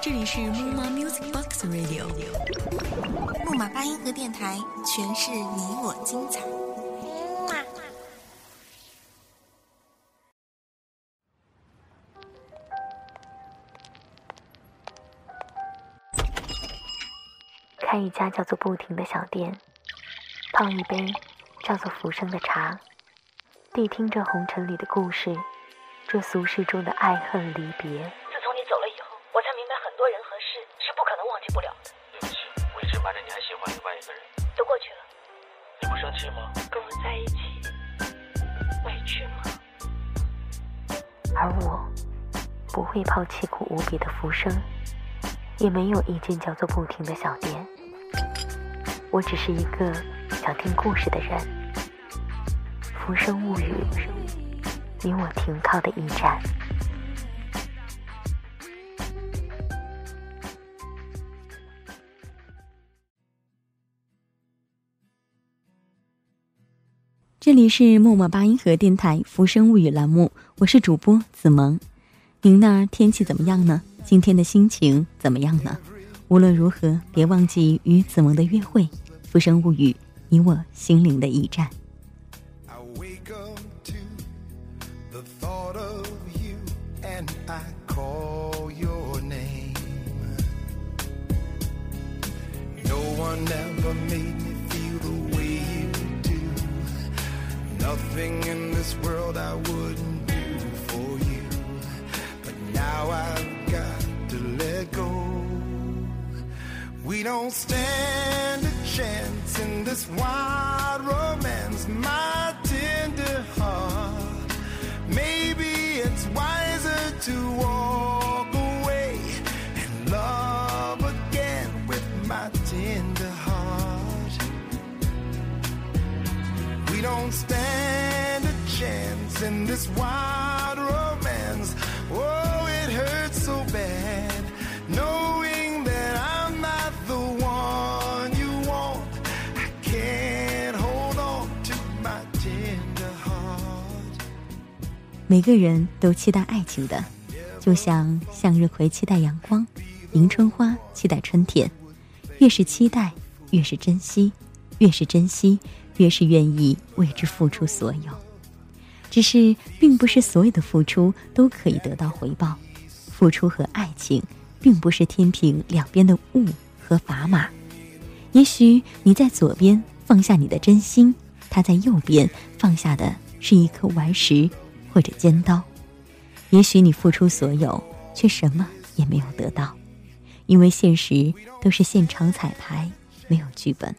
这里是木马 Music Box Radio，木马八音盒电台，诠释你我精彩。开一家叫做“不停”的小店，泡一杯叫做“浮生”的茶，谛听着红尘里的故事，这俗世中的爱恨离别。自从你走了以后，我才明白很多人和事是不可能忘记不了的。对不起，我一直瞒着你还喜欢另外一个人。都过去了，你不生气吗？跟我在一起，委屈吗？而我不会抛弃苦无比的浮生，也没有一间叫做“不停”的小店。我只是一个想听故事的人，《浮生物语》，你我停靠的驿站。这里是默默八音盒电台《浮生物语》栏目，我是主播子萌。您那儿天气怎么样呢？今天的心情怎么样呢？无论如何，别忘记与子萌的约会。浮生物语，你我心灵的驿站。I call your name. No one ever made me feel the way you do. Nothing in this world I wouldn't do for you. But now I've got to let go. We don't stand a chance in this wild romance, my to walk away and love again with my tender heart. We don't stand a chance in this wild 每个人都期待爱情的，就像向日葵期待阳光，迎春花期待春天。越是期待，越是珍惜；越是珍惜，越是愿意为之付出所有。只是，并不是所有的付出都可以得到回报。付出和爱情，并不是天平两边的物和砝码。也许你在左边放下你的真心，他在右边放下的是一颗顽石或者尖刀。也许你付出所有，却什么也没有得到，因为现实都是现场彩排，没有剧本。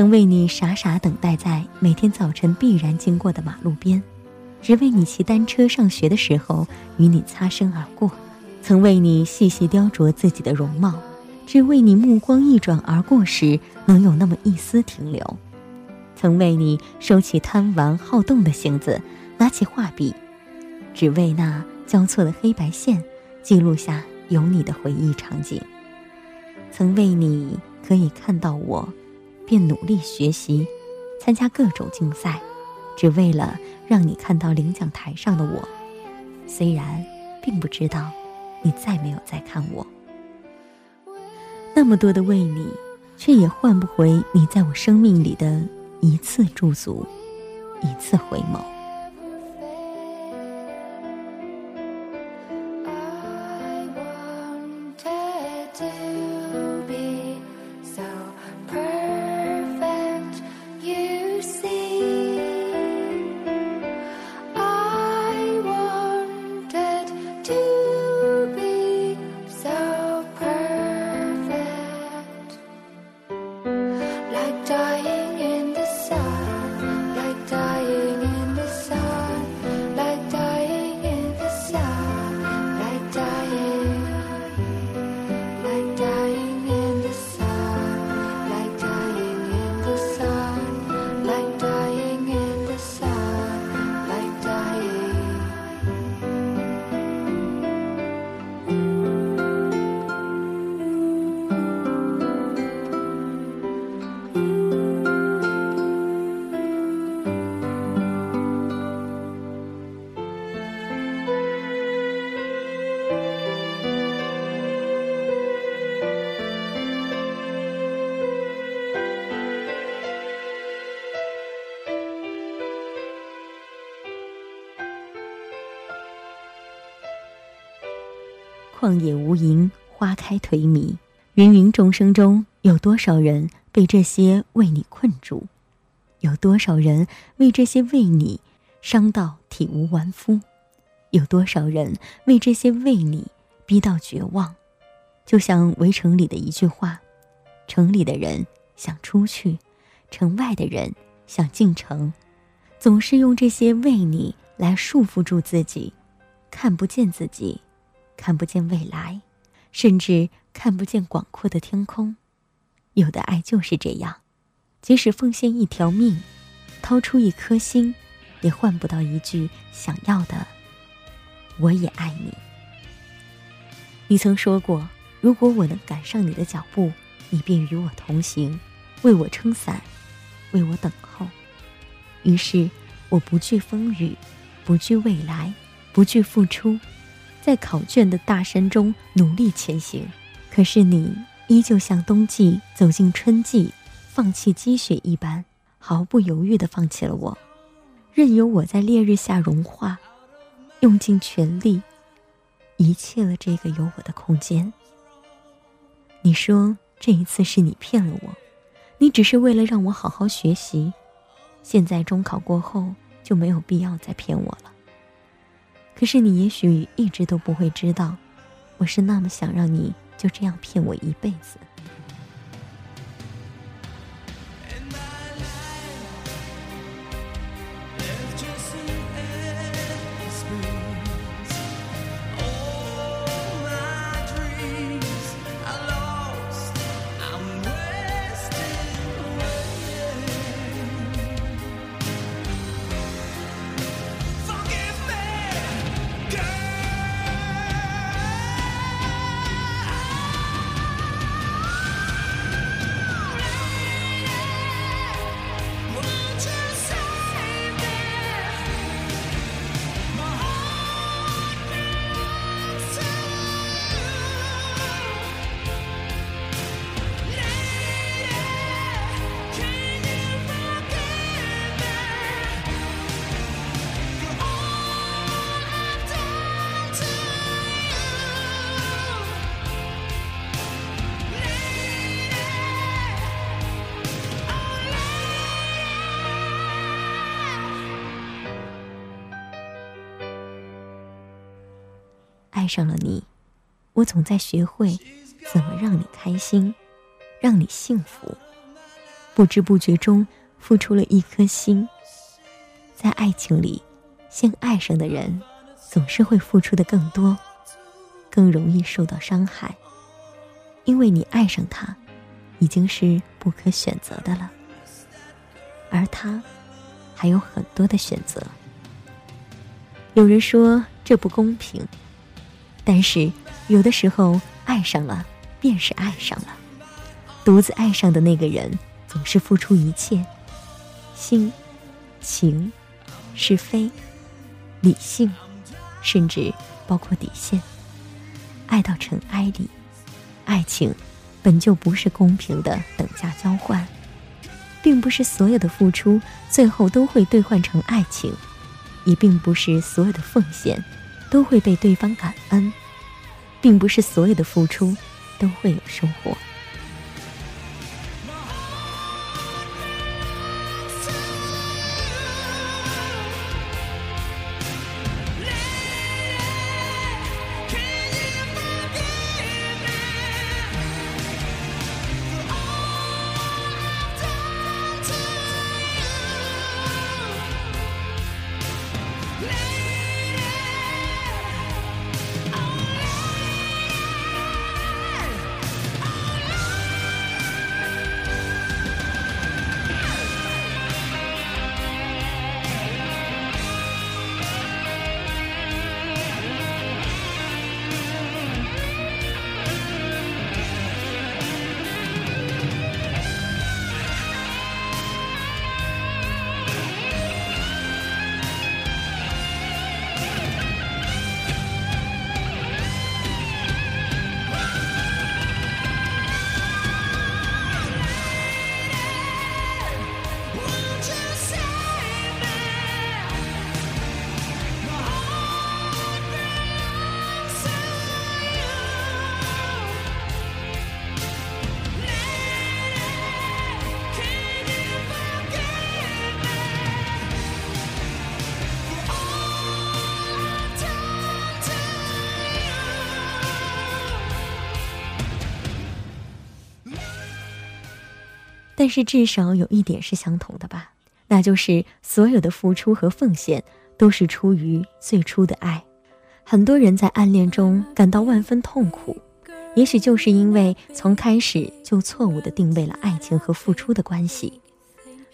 曾为你傻傻等待在每天早晨必然经过的马路边，只为你骑单车上学的时候与你擦身而过；曾为你细细雕琢自己的容貌，只为你目光一转而过时能有那么一丝停留；曾为你收起贪玩好动的性子，拿起画笔，只为那交错的黑白线记录下有你的回忆场景；曾为你可以看到我。便努力学习，参加各种竞赛，只为了让你看到领奖台上的我。虽然并不知道你再没有再看我。那么多的为你，却也换不回你在我生命里的一次驻足，一次回眸。旷野无垠，花开颓靡，芸芸众生中有多少人被这些为你困住？有多少人为这些为你伤到体无完肤？有多少人为这些为你逼到绝望？就像围城里的一句话：城里的人想出去，城外的人想进城，总是用这些为你来束缚住自己，看不见自己。看不见未来，甚至看不见广阔的天空。有的爱就是这样，即使奉献一条命，掏出一颗心，也换不到一句想要的“我也爱你”。你曾说过，如果我能赶上你的脚步，你便与我同行，为我撑伞，为我等候。于是，我不惧风雨，不惧未来，不惧付出。在考卷的大山中努力前行，可是你依旧像冬季走进春季，放弃积雪一般，毫不犹豫地放弃了我，任由我在烈日下融化，用尽全力，遗弃了这个有我的空间。你说这一次是你骗了我，你只是为了让我好好学习，现在中考过后就没有必要再骗我了。可是你也许一直都不会知道，我是那么想让你就这样骗我一辈子。爱上了你，我总在学会怎么让你开心，让你幸福。不知不觉中付出了一颗心。在爱情里，先爱上的人总是会付出的更多，更容易受到伤害。因为你爱上他，已经是不可选择的了，而他还有很多的选择。有人说这不公平。但是，有的时候爱上了，便是爱上了。独自爱上的那个人，总是付出一切，心、情、是非、理性，甚至包括底线。爱到尘埃里。爱情本就不是公平的等价交换，并不是所有的付出最后都会兑换成爱情，也并不是所有的奉献都会被对方感恩，并不是所有的付出都会有收获。但是至少有一点是相同的吧，那就是所有的付出和奉献都是出于最初的爱。很多人在暗恋中感到万分痛苦，也许就是因为从开始就错误的定位了爱情和付出的关系，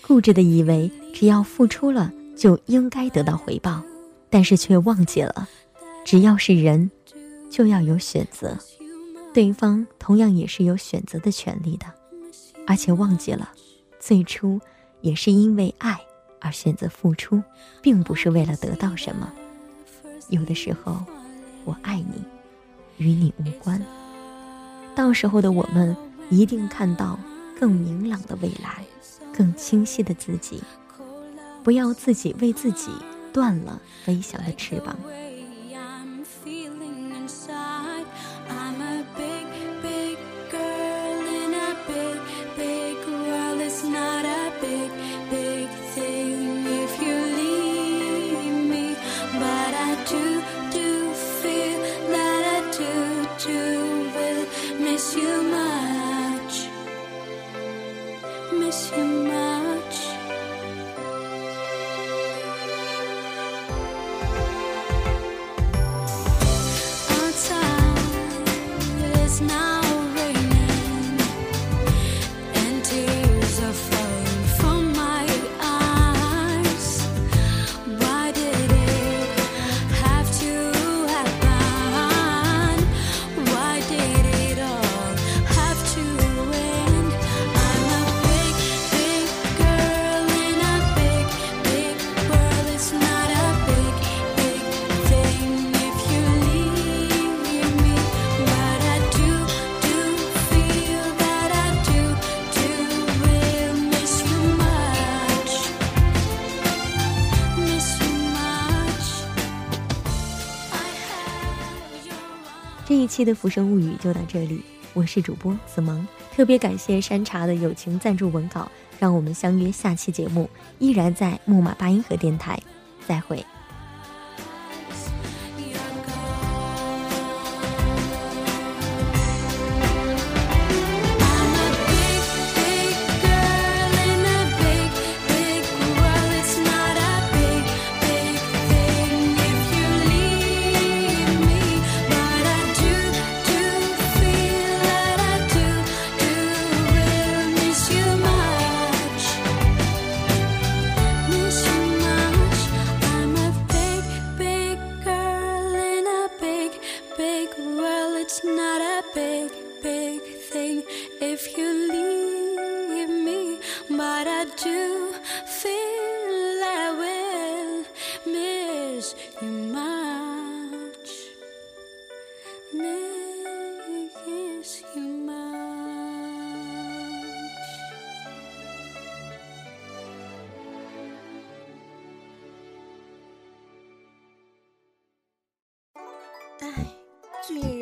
固执的以为只要付出了就应该得到回报，但是却忘记了，只要是人，就要有选择，对方同样也是有选择的权利的。而且忘记了，最初也是因为爱而选择付出，并不是为了得到什么。有的时候，我爱你，与你无关。到时候的我们一定看到更明朗的未来，更清晰的自己。不要自己为自己断了飞翔的翅膀。期的《浮生物语》就到这里，我是主播子萌，特别感谢山茶的友情赞助文稿，让我们相约下期节目，依然在木马八音盒电台，再会。if you leave me, but I do feel I will miss you much, miss you much. Ay.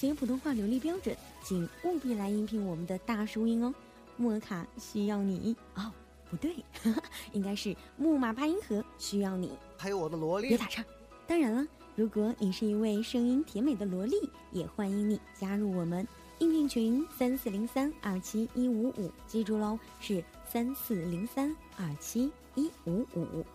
且有普通话流利标准，请务必来应聘我们的大叔音哦。莫卡需要你哦，不对，应该是木马八音盒需要你。还有我的萝莉，别打岔。当然了，如果你是一位声音甜美的萝莉，也欢迎你加入我们应聘群三四零三二七一五五，记住喽，是三四零三二七一五五。